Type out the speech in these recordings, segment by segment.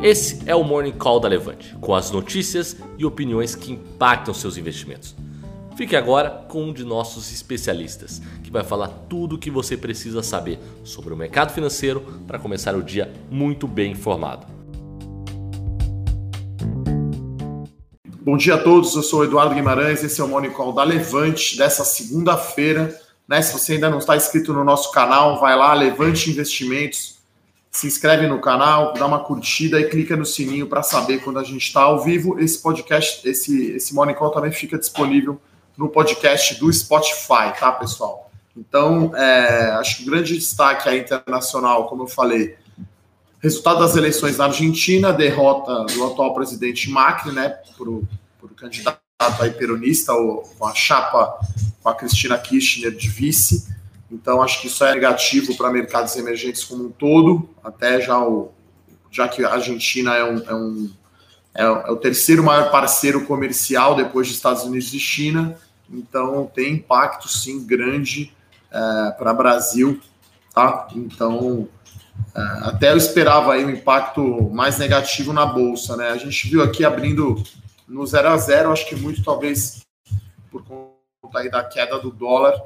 Esse é o Morning Call da Levante, com as notícias e opiniões que impactam seus investimentos. Fique agora com um de nossos especialistas, que vai falar tudo o que você precisa saber sobre o mercado financeiro para começar o dia muito bem informado. Bom dia a todos, eu sou Eduardo Guimarães, esse é o Morning Call da Levante dessa segunda-feira. Né? Se você ainda não está inscrito no nosso canal, vai lá, Levante Investimentos se inscreve no canal, dá uma curtida e clica no sininho para saber quando a gente está ao vivo. Esse podcast, esse, esse Morning Call também fica disponível no podcast do Spotify, tá, pessoal? Então, é, acho que o grande destaque aí internacional, como eu falei, resultado das eleições na Argentina, derrota do atual presidente Macri, né, para o candidato aí peronista, ou, com a chapa com a Cristina Kirchner de vice. Então, acho que isso é negativo para mercados emergentes como um todo, até já, o, já que a Argentina é, um, é, um, é, é o terceiro maior parceiro comercial depois dos Estados Unidos e China, então tem impacto sim grande é, para Brasil, tá? Então, é, até eu esperava aí um impacto mais negativo na bolsa, né? A gente viu aqui abrindo no zero a zero, acho que muito talvez por conta aí da queda do dólar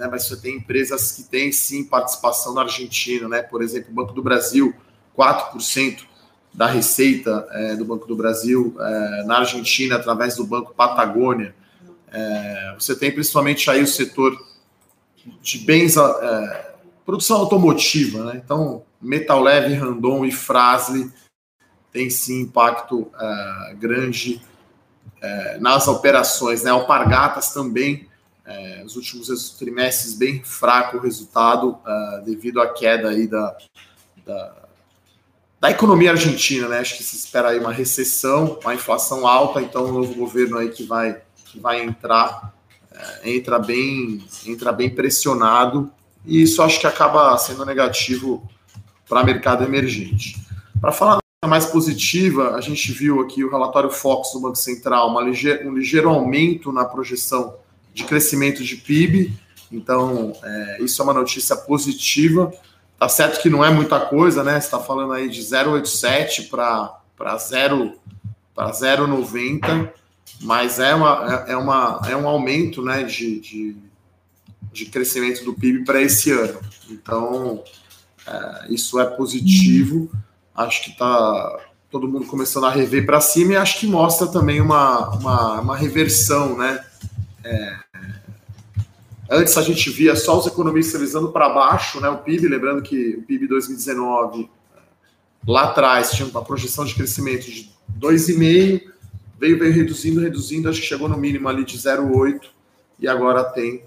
né? mas você tem empresas que têm sim participação na Argentina, né? por exemplo, o Banco do Brasil, 4% da receita é, do Banco do Brasil é, na Argentina através do Banco Patagônia. É, você tem principalmente aí o setor de bens, é, produção automotiva, né? então Metal Leve, Randon e Frasle tem sim impacto é, grande é, nas operações, né? Alpargatas também é, os últimos trimestres bem fraco o resultado uh, devido à queda aí da, da, da, economia argentina, né? Acho que se espera aí uma recessão, uma inflação alta, então o novo governo aí que vai, que vai entrar uh, entra bem entra bem pressionado e isso acho que acaba sendo negativo para mercado emergente. Para falar mais positiva, a gente viu aqui o relatório Fox do Banco Central, uma um ligeiro aumento na projeção de crescimento de PIB. Então, é, isso é uma notícia positiva. Tá certo que não é muita coisa, né? Você está falando aí de 0,87 para 0 para 0,90, mas é, uma, é, é, uma, é um aumento né, de, de, de crescimento do PIB para esse ano. Então, é, isso é positivo. Acho que está todo mundo começando a rever para cima e acho que mostra também uma, uma, uma reversão, né? É, antes a gente via só os economistas visando para baixo, né, o PIB, lembrando que o PIB 2019 lá atrás tinha uma projeção de crescimento de 2,5, veio, veio reduzindo, reduzindo, acho que chegou no mínimo ali de 0,8 e agora tem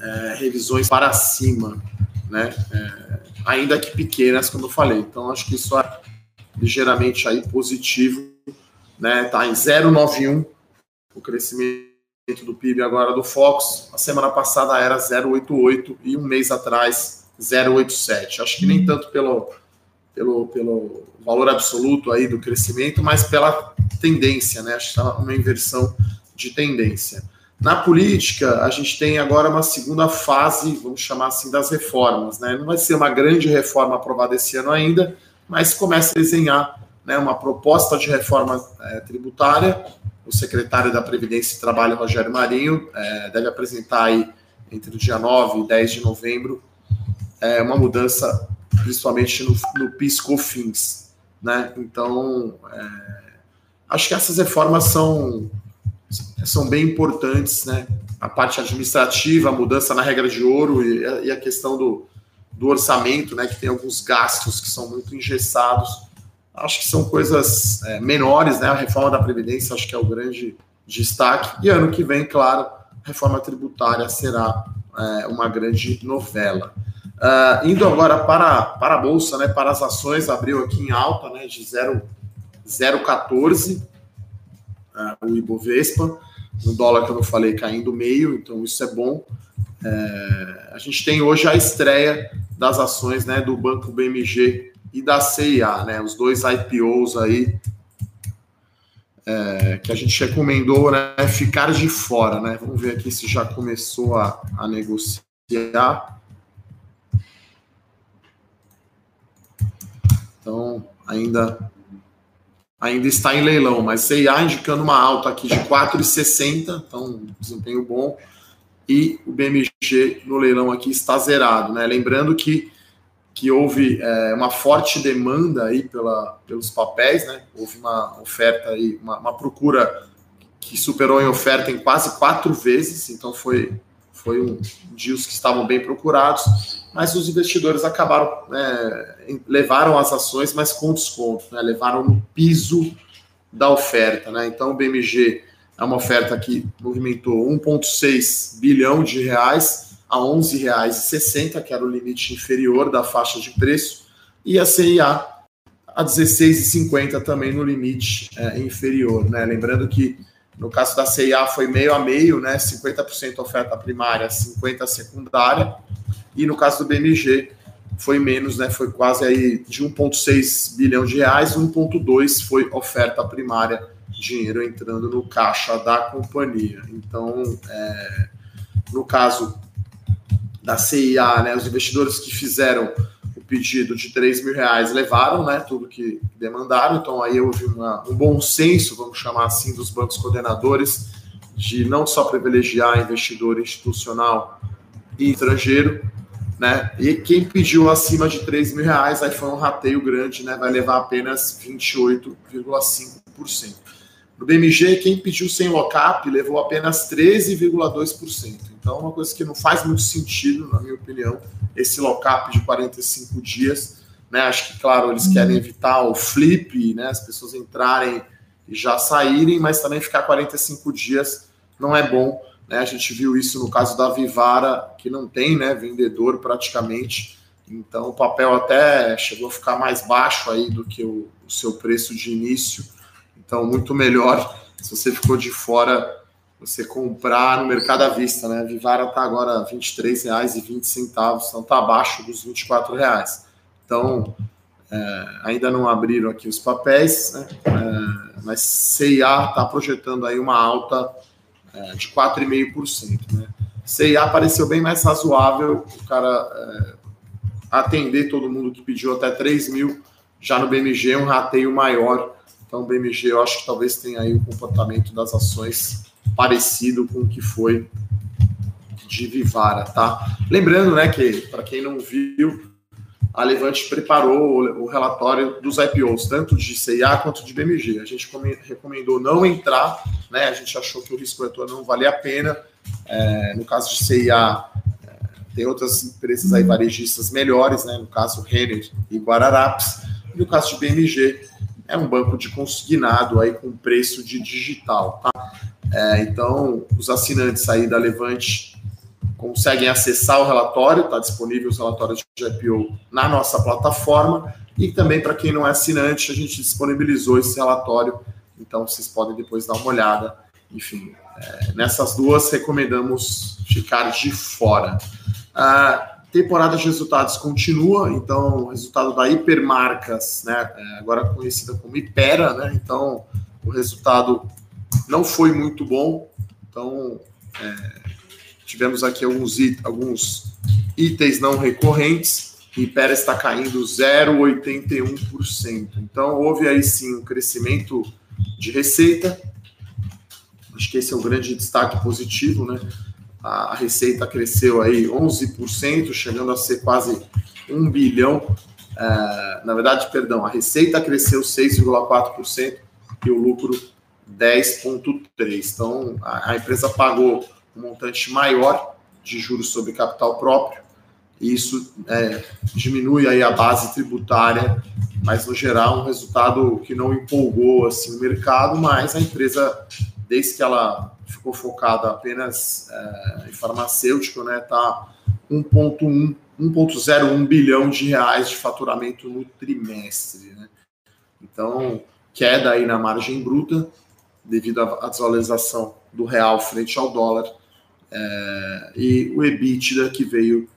é, revisões para cima, né? É, ainda que pequenas, como eu falei. Então acho que isso é ligeiramente aí positivo, né? Tá em 0,91 o crescimento do PIB agora do Fox, a semana passada era 0,88 e um mês atrás 0,87. Acho que nem tanto pelo, pelo, pelo valor absoluto aí do crescimento, mas pela tendência, né? Acho que está uma inversão de tendência. Na política, a gente tem agora uma segunda fase, vamos chamar assim, das reformas. Né? Não vai ser uma grande reforma aprovada esse ano ainda, mas começa a desenhar né, uma proposta de reforma é, tributária o secretário da Previdência e Trabalho, Rogério Marinho, é, deve apresentar aí entre o dia 9 e 10 de novembro é, uma mudança, principalmente no, no PIS-COFINS. Né? Então, acho que essas reformas são, são bem importantes, né? a parte administrativa, a mudança na regra de ouro e, e a questão do, do orçamento, né? que tem alguns gastos que são muito engessados acho que são coisas é, menores, né? A reforma da Previdência acho que é o grande destaque. E ano que vem, claro, a reforma tributária será é, uma grande novela. Uh, indo agora para, para a Bolsa, né, para as ações, abriu aqui em alta né, de 0,14 uh, o Ibovespa, o dólar que eu não falei caindo meio, então isso é bom. É, a gente tem hoje a estreia das ações né, do Banco BMG e da CIA, né? Os dois IPOs aí é, que a gente recomendou, né? Ficar de fora, né? Vamos ver aqui se já começou a, a negociar. Então, ainda ainda está em leilão, mas CIA indicando uma alta aqui de 4,60, então desempenho bom, e o BMG no leilão aqui está zerado, né? Lembrando que, que houve é, uma forte demanda aí pela, pelos papéis, né? Houve uma oferta aí, uma, uma procura que superou em oferta em quase quatro vezes, então foi, foi um dias que estavam bem procurados, mas os investidores acabaram, né, levaram as ações, mas com desconto, né, levaram no piso da oferta. Né? Então o BMG é uma oferta que movimentou 1,6 bilhão de reais a R$ 11,60, que era o limite inferior da faixa de preço, e a CIA a 16,50 também no limite é, inferior. Né? Lembrando que no caso da CIA foi meio a meio, né? 50% oferta primária, 50% secundária. E no caso do BMG foi menos, né? Foi quase aí de 1,6 bilhão de reais, 1,2 foi oferta primária, dinheiro entrando no caixa da companhia. Então, é, no caso da CIA, né? Os investidores que fizeram pedido de 3 mil reais levaram né, tudo que demandaram, então aí houve uma, um bom senso, vamos chamar assim, dos bancos coordenadores, de não só privilegiar investidor institucional e estrangeiro, né? E quem pediu acima de 3 mil reais, aí foi um rateio grande, né? Vai levar apenas 28,5%. No BMG, quem pediu sem lockup levou apenas 13,2%. Então, uma coisa que não faz muito sentido, na minha opinião, esse lockup de 45 dias. Né? Acho que, claro, eles querem evitar o flip, né? as pessoas entrarem e já saírem, mas também ficar 45 dias não é bom. Né? A gente viu isso no caso da Vivara, que não tem né, vendedor praticamente. Então, o papel até chegou a ficar mais baixo aí do que o, o seu preço de início. Então, muito melhor se você ficou de fora você comprar no mercado à vista, né? Vivara está agora R$ 23,20, então está abaixo dos R$ 24,00. Então, é, ainda não abriram aqui os papéis, né? É, mas CIA está projetando aí uma alta é, de 4,5%. Né? CIA pareceu bem mais razoável, o cara é, atender todo mundo que pediu até 3 mil, já no BMG um rateio maior. Então, o BMG eu acho que talvez tenha aí o comportamento das ações parecido com o que foi de Vivara, tá? Lembrando, né, que para quem não viu, a Levante preparou o relatório dos IPOs, tanto de CIA quanto de BMG. A gente recomendou não entrar, né? A gente achou que o risco retor não valia a pena. É, no caso de CIA, é, tem outras empresas aí varejistas melhores, né? No caso, Renner e Guararapes. E no caso de BMG, é um banco de consignado aí com preço de digital, tá? É, então, os assinantes aí da Levante conseguem acessar o relatório, está disponível os relatórios de IPO na nossa plataforma. E também, para quem não é assinante, a gente disponibilizou esse relatório, então vocês podem depois dar uma olhada. Enfim, é, nessas duas recomendamos ficar de fora. A temporada de resultados continua, então o resultado da Hipermarcas, né, é, agora conhecida como Hipera, né, então o resultado não foi muito bom. Então, é, tivemos aqui alguns, it alguns itens não recorrentes. E Pera está caindo 0,81%. Então, houve aí sim um crescimento de receita. Acho que esse é o grande destaque positivo, né? A receita cresceu aí 11%, chegando a ser quase 1 bilhão. É, na verdade, perdão, a receita cresceu 6,4% e o lucro 10,3%. Então, a, a, empresa pagou um montante maior de juros sobre capital próprio, e isso é, diminui aí a base tributária, mas no geral um resultado que não empolgou assim o mercado, mas a empresa, desde que ela ficou focada apenas é, em farmacêutico, né, tá 1,1 1,01 bilhão de reais de faturamento no trimestre. Né? Então, queda aí na margem bruta, devido à desvalorização do real frente ao dólar, é, e o EBITDA que veio,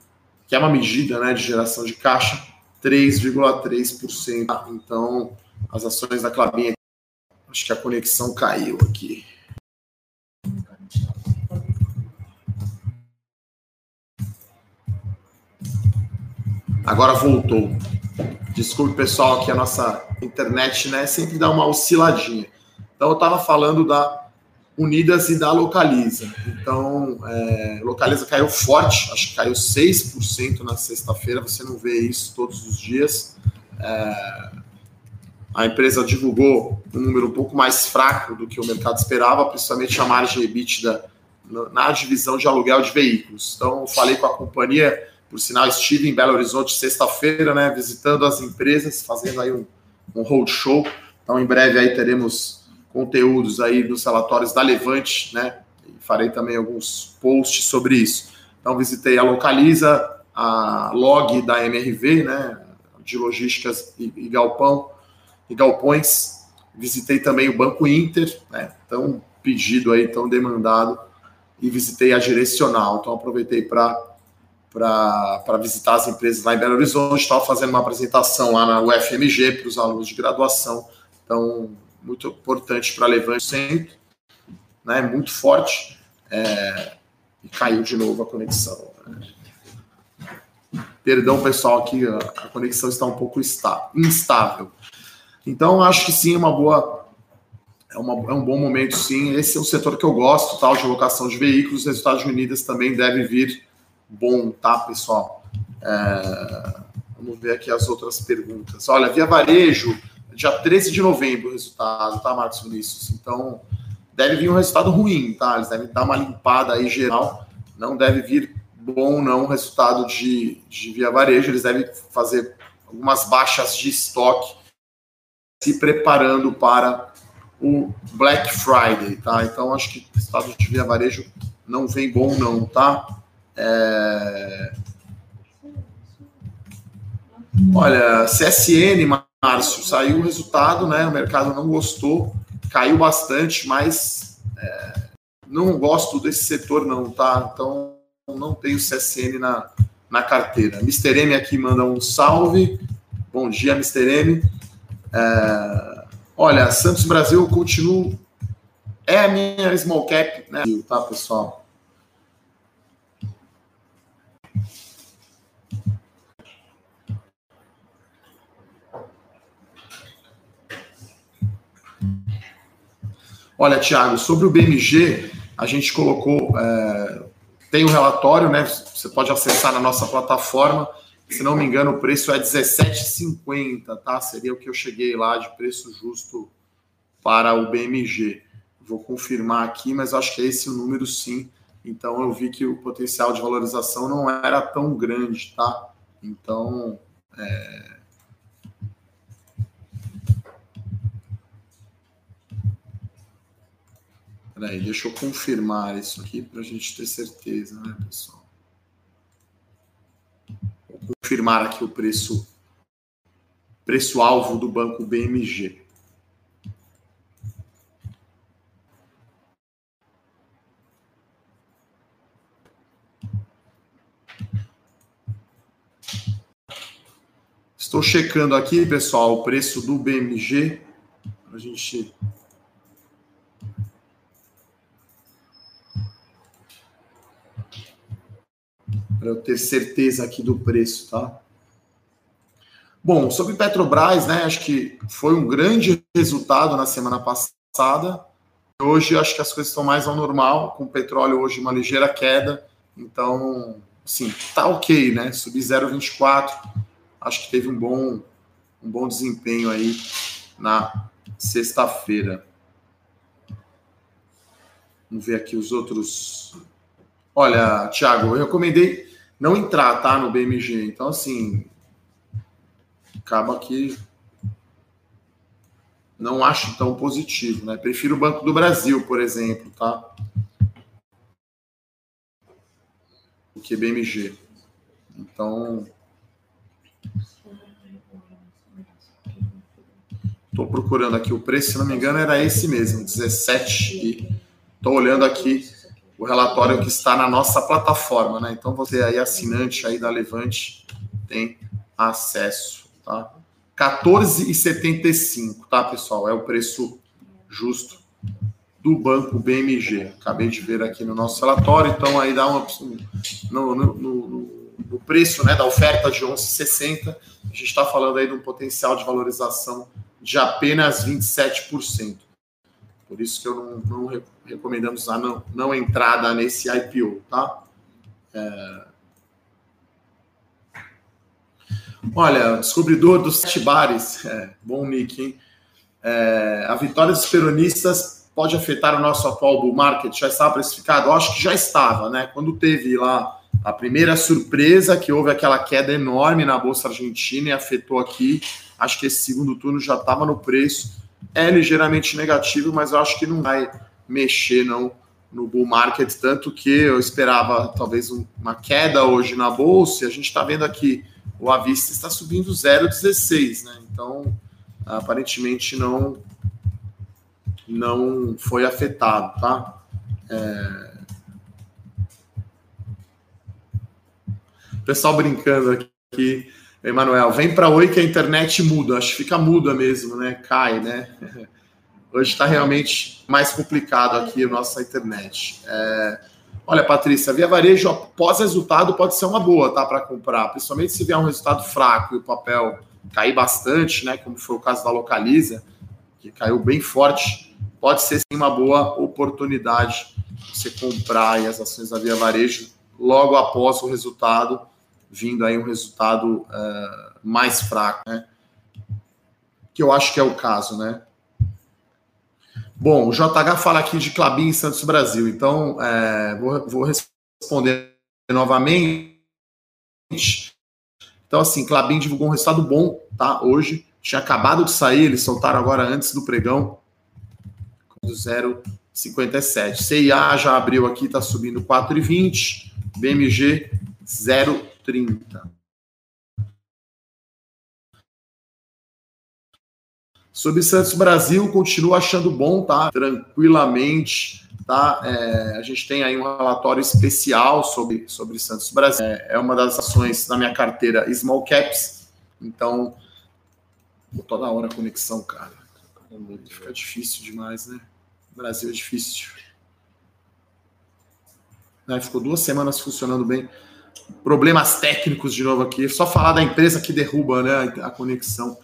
que é uma medida né, de geração de caixa, 3,3%. Então, as ações da Clabin, acho que a conexão caiu aqui. Agora voltou. Desculpe, pessoal, que a nossa internet, né, sempre dá uma osciladinha. Então eu estava falando da Unidas e da Localiza. Então, é, Localiza caiu forte, acho que caiu 6% na sexta-feira, você não vê isso todos os dias. É, a empresa divulgou um número um pouco mais fraco do que o mercado esperava, principalmente a margem EBITDA na divisão de aluguel de veículos. Então, eu falei com a companhia, por sinal, estive em Belo Horizonte sexta-feira, né, visitando as empresas, fazendo aí um, um roadshow. Então, em breve aí teremos conteúdos aí dos relatórios da Levante, né? E farei também alguns posts sobre isso. Então, visitei a Localiza, a Log da MRV, né? De logísticas e, e galpão e galpões. Visitei também o Banco Inter, né? Tão pedido aí, tão demandado. E visitei a Direcional. Então, aproveitei para para visitar as empresas lá em Belo Horizonte. Estava fazendo uma apresentação lá na UFMG para os alunos de graduação. Então, muito importante para Levante sempre, né, muito forte, é, e caiu de novo a conexão. Né. Perdão, pessoal, aqui a, conexão está um pouco instável. Então, acho que sim, é uma boa, é, uma, é um bom momento, sim. Esse é um setor que eu gosto, tal, de locação de veículos. Os resultados de Unidas também devem vir bom, tá, pessoal? É, vamos ver aqui as outras perguntas. Olha, via varejo, dia 13 de novembro o resultado, tá, Marcos Vinícius? Então, deve vir um resultado ruim, tá? Eles devem dar uma limpada aí geral. Não deve vir bom, não, resultado de, de via varejo. Eles devem fazer algumas baixas de estoque, se preparando para o Black Friday, tá? Então, acho que o resultado de via varejo não vem bom, não, tá? É... Olha, CSN, Márcio, saiu o resultado, né? O mercado não gostou, caiu bastante, mas é, não gosto desse setor, não, tá? Então não tenho CSN na, na carteira. Mr. M aqui manda um salve. Bom dia, Mr. M. É, olha, Santos Brasil continua. É a minha small cap, né? Tá, pessoal? Olha, Tiago, sobre o BMG, a gente colocou, é, tem um relatório, né? Você pode acessar na nossa plataforma. Se não me engano, o preço é 17,50, tá? Seria o que eu cheguei lá de preço justo para o BMG. Vou confirmar aqui, mas acho que é esse o número sim. Então eu vi que o potencial de valorização não era tão grande, tá? Então, é, Peraí, deixa eu confirmar isso aqui para a gente ter certeza, né, pessoal? Vou confirmar aqui o preço preço alvo do banco BMG. Estou checando aqui, pessoal, o preço do BMG a gente para eu ter certeza aqui do preço, tá? Bom, sobre Petrobras, né? Acho que foi um grande resultado na semana passada. Hoje acho que as coisas estão mais ao normal, com o petróleo hoje uma ligeira queda. Então, sim, tá ok, né? Subir 0,24. Acho que teve um bom, um bom desempenho aí na sexta-feira. Vamos ver aqui os outros. Olha, Thiago, eu recomendei não entrar, tá? No BMG. Então, assim, acaba que não acho tão positivo, né? Prefiro o Banco do Brasil, por exemplo, tá? Do que BMG. Então. Estou procurando aqui o preço, se não me engano, era esse mesmo, 17. E estou olhando aqui o relatório que está na nossa plataforma, né? Então você aí assinante aí da Levante tem acesso, tá? 14,75, tá, pessoal? É o preço justo do banco BMG. Acabei de ver aqui no nosso relatório, então aí dá uma no, no, no, no preço, né, da oferta de 11,60, a gente está falando aí de um potencial de valorização de apenas 27%. Por isso que eu não, não recomendamos a não, não entrada nesse IPO, tá? É... Olha, descobridor dos sete bares, é, bom nick, hein? É, a vitória dos peronistas pode afetar o nosso atual bull market? Já estava precificado? Eu acho que já estava, né? Quando teve lá a primeira surpresa, que houve aquela queda enorme na Bolsa Argentina e afetou aqui, acho que esse segundo turno já estava no preço é ligeiramente negativo, mas eu acho que não vai mexer não no bull market, tanto que eu esperava talvez um, uma queda hoje na bolsa, e a gente está vendo aqui o Avista está subindo 0,16, né? Então, aparentemente não não foi afetado, tá? É... Pessoal brincando aqui, Emanuel, vem para Oi que a internet muda. Acho que fica muda mesmo, né? Cai, né? Hoje está realmente mais complicado aqui a nossa internet. É... Olha, Patrícia, via varejo após resultado pode ser uma boa, tá? Para comprar, principalmente se vier um resultado fraco e o papel cair bastante, né? Como foi o caso da Localiza, que caiu bem forte. Pode ser sim uma boa oportunidade você comprar as ações da Via Varejo logo após o resultado vindo aí um resultado uh, mais fraco, né? Que eu acho que é o caso, né? Bom, o JH fala aqui de Clabin Santos Brasil, então é, vou, vou, responder novamente. Então, assim, Clabin divulgou um resultado bom, tá? Hoje, tinha acabado de sair, eles soltaram agora antes do pregão, do 0,57. CIA já abriu aqui, está subindo 4,20. BMG 0,30. 30. Sobre Santos Brasil, continuo achando bom, tá? Tranquilamente, tá? É, a gente tem aí um relatório especial sobre, sobre Santos Brasil. É, é uma das ações da minha carteira Small Caps. Então, toda hora a conexão, cara. Fica difícil demais, né? Brasil é difícil. Né? Ficou duas semanas funcionando bem problemas técnicos de novo aqui. Só falar da empresa que derruba né, a conexão.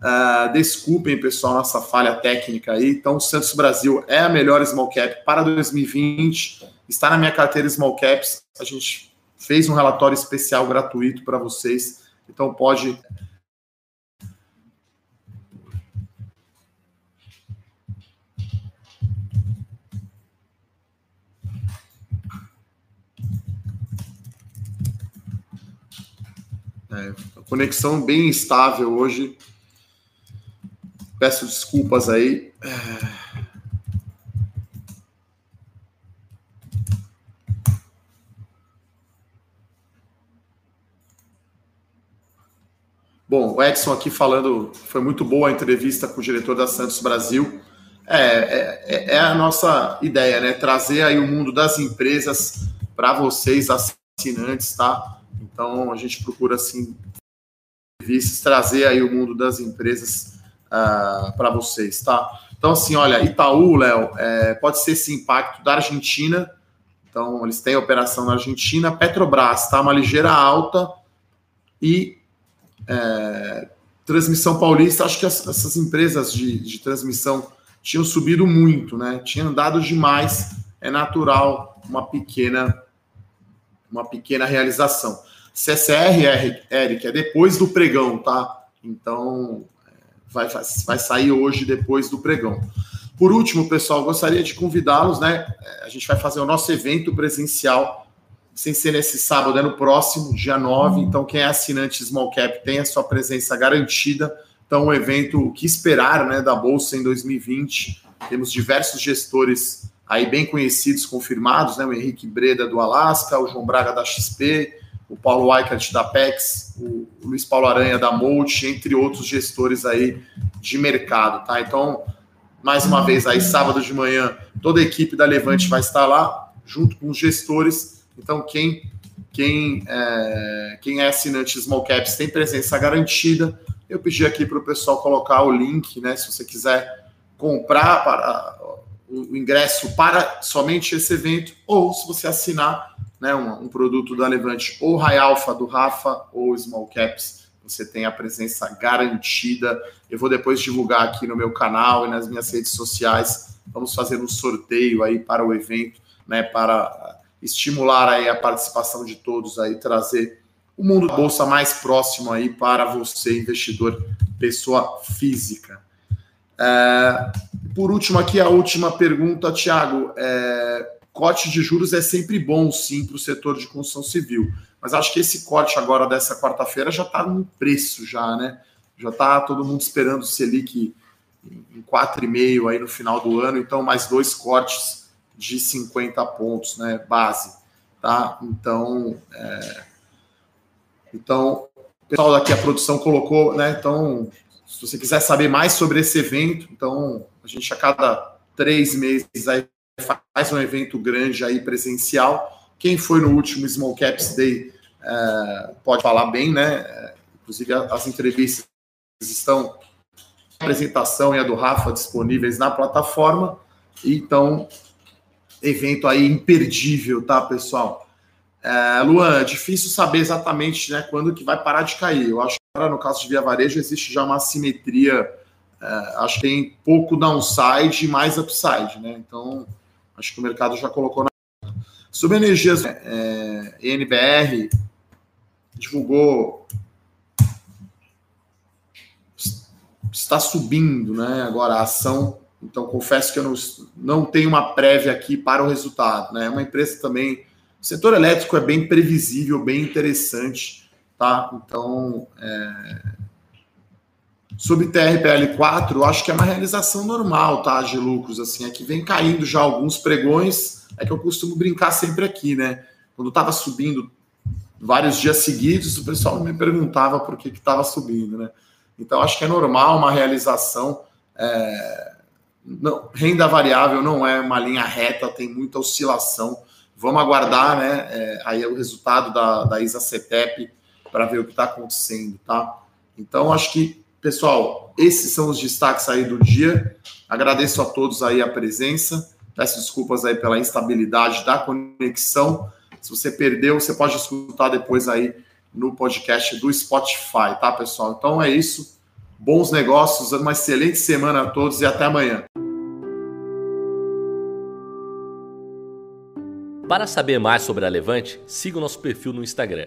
Uh, desculpem, pessoal, nossa falha técnica aí. Então, o Santos Brasil é a melhor small cap para 2020. Está na minha carteira small caps. A gente fez um relatório especial gratuito para vocês. Então, pode É, conexão bem instável hoje. Peço desculpas aí. É... Bom, o Edson aqui falando, foi muito boa a entrevista com o diretor da Santos Brasil. É, é, é, é a nossa ideia, né? Trazer aí o mundo das empresas para vocês, assinantes, tá? Então, a gente procura, assim, trazer aí o mundo das empresas uh, ah, para vocês, tá? Então, assim, olha, Itaú, Léo, é, pode ser esse impacto da Argentina. Então, eles têm operação na Argentina. Petrobras, tá? Uma ligeira alta. E é, Transmissão Paulista, acho que as, essas empresas de, de transmissão tinham subido muito, né? Tinham dado demais. É natural uma pequena uma pequena realização. CCR, Eric, é depois do pregão, tá? Então, é, vai, vai sair hoje depois do pregão. Por último, pessoal, gostaria de convidá-los, né? É, a gente vai fazer o nosso evento presencial, sem ser nesse sábado, é no próximo, dia 9. Então, quem é assinante Small Cap tem a sua presença garantida. Então, um evento, o que esperar né, da Bolsa em 2020. Temos diversos gestores aí bem conhecidos, confirmados, né? O Henrique Breda do Alasca, o João Braga da XP, o Paulo Weikert da PEX, o Luiz Paulo Aranha da Molt, entre outros gestores aí de mercado, tá? Então, mais uma vez aí, sábado de manhã, toda a equipe da Levante vai estar lá, junto com os gestores. Então, quem, quem, é, quem é assinante Small Caps tem presença garantida. Eu pedi aqui para o pessoal colocar o link, né? Se você quiser comprar para o ingresso para somente esse evento, ou se você assinar né, um, um produto da Levante, ou High Alpha do Rafa, ou Small Caps você tem a presença garantida. Eu vou depois divulgar aqui no meu canal e nas minhas redes sociais. Vamos fazer um sorteio aí para o evento, né, para estimular aí a participação de todos aí, trazer o mundo da bolsa mais próximo aí para você, investidor, pessoa física. É, por último, aqui a última pergunta, Tiago. É, corte de juros é sempre bom, sim, para o setor de construção civil. Mas acho que esse corte agora dessa quarta-feira já está no preço, já, né? Já está todo mundo esperando o Selic em 4,5 aí no final do ano, então mais dois cortes de 50 pontos, né? Base. Tá? Então, é... então, o pessoal daqui, a produção colocou, né? Então, se você quiser saber mais sobre esse evento, então a gente a cada três meses aí faz um evento grande aí presencial. Quem foi no último Small Caps Day é, pode falar bem, né? Inclusive as entrevistas estão a apresentação e a do Rafa disponíveis na plataforma. Então, evento aí imperdível, tá, pessoal? É, Luan, é difícil saber exatamente né, quando que vai parar de cair. Eu acho no caso de Via Varejo existe já uma simetria, é, acho que tem pouco downside e mais upside, né? Então, Acho que o mercado já colocou na. Sobre energias, é, divulgou. Está subindo, né? Agora a ação. Então, confesso que eu não, não tenho uma prévia aqui para o resultado. né? É uma empresa também. O setor elétrico é bem previsível, bem interessante, tá? Então, é, Sobre TRPL4, eu acho que é uma realização normal, tá, de lucros, assim, é que vem caindo já alguns pregões, é que eu costumo brincar sempre aqui, né? Quando estava subindo vários dias seguidos, o pessoal me perguntava por que estava subindo, né? Então, acho que é normal uma realização. É... Não, renda variável não é uma linha reta, tem muita oscilação. Vamos aguardar, né? É, aí é o resultado da, da ISA CETEP para ver o que está acontecendo, tá? Então, acho que Pessoal, esses são os destaques aí do dia. Agradeço a todos aí a presença. Peço desculpas aí pela instabilidade da conexão. Se você perdeu, você pode escutar depois aí no podcast do Spotify, tá, pessoal? Então é isso. Bons negócios, uma excelente semana a todos e até amanhã. Para saber mais sobre a Levante, siga o nosso perfil no Instagram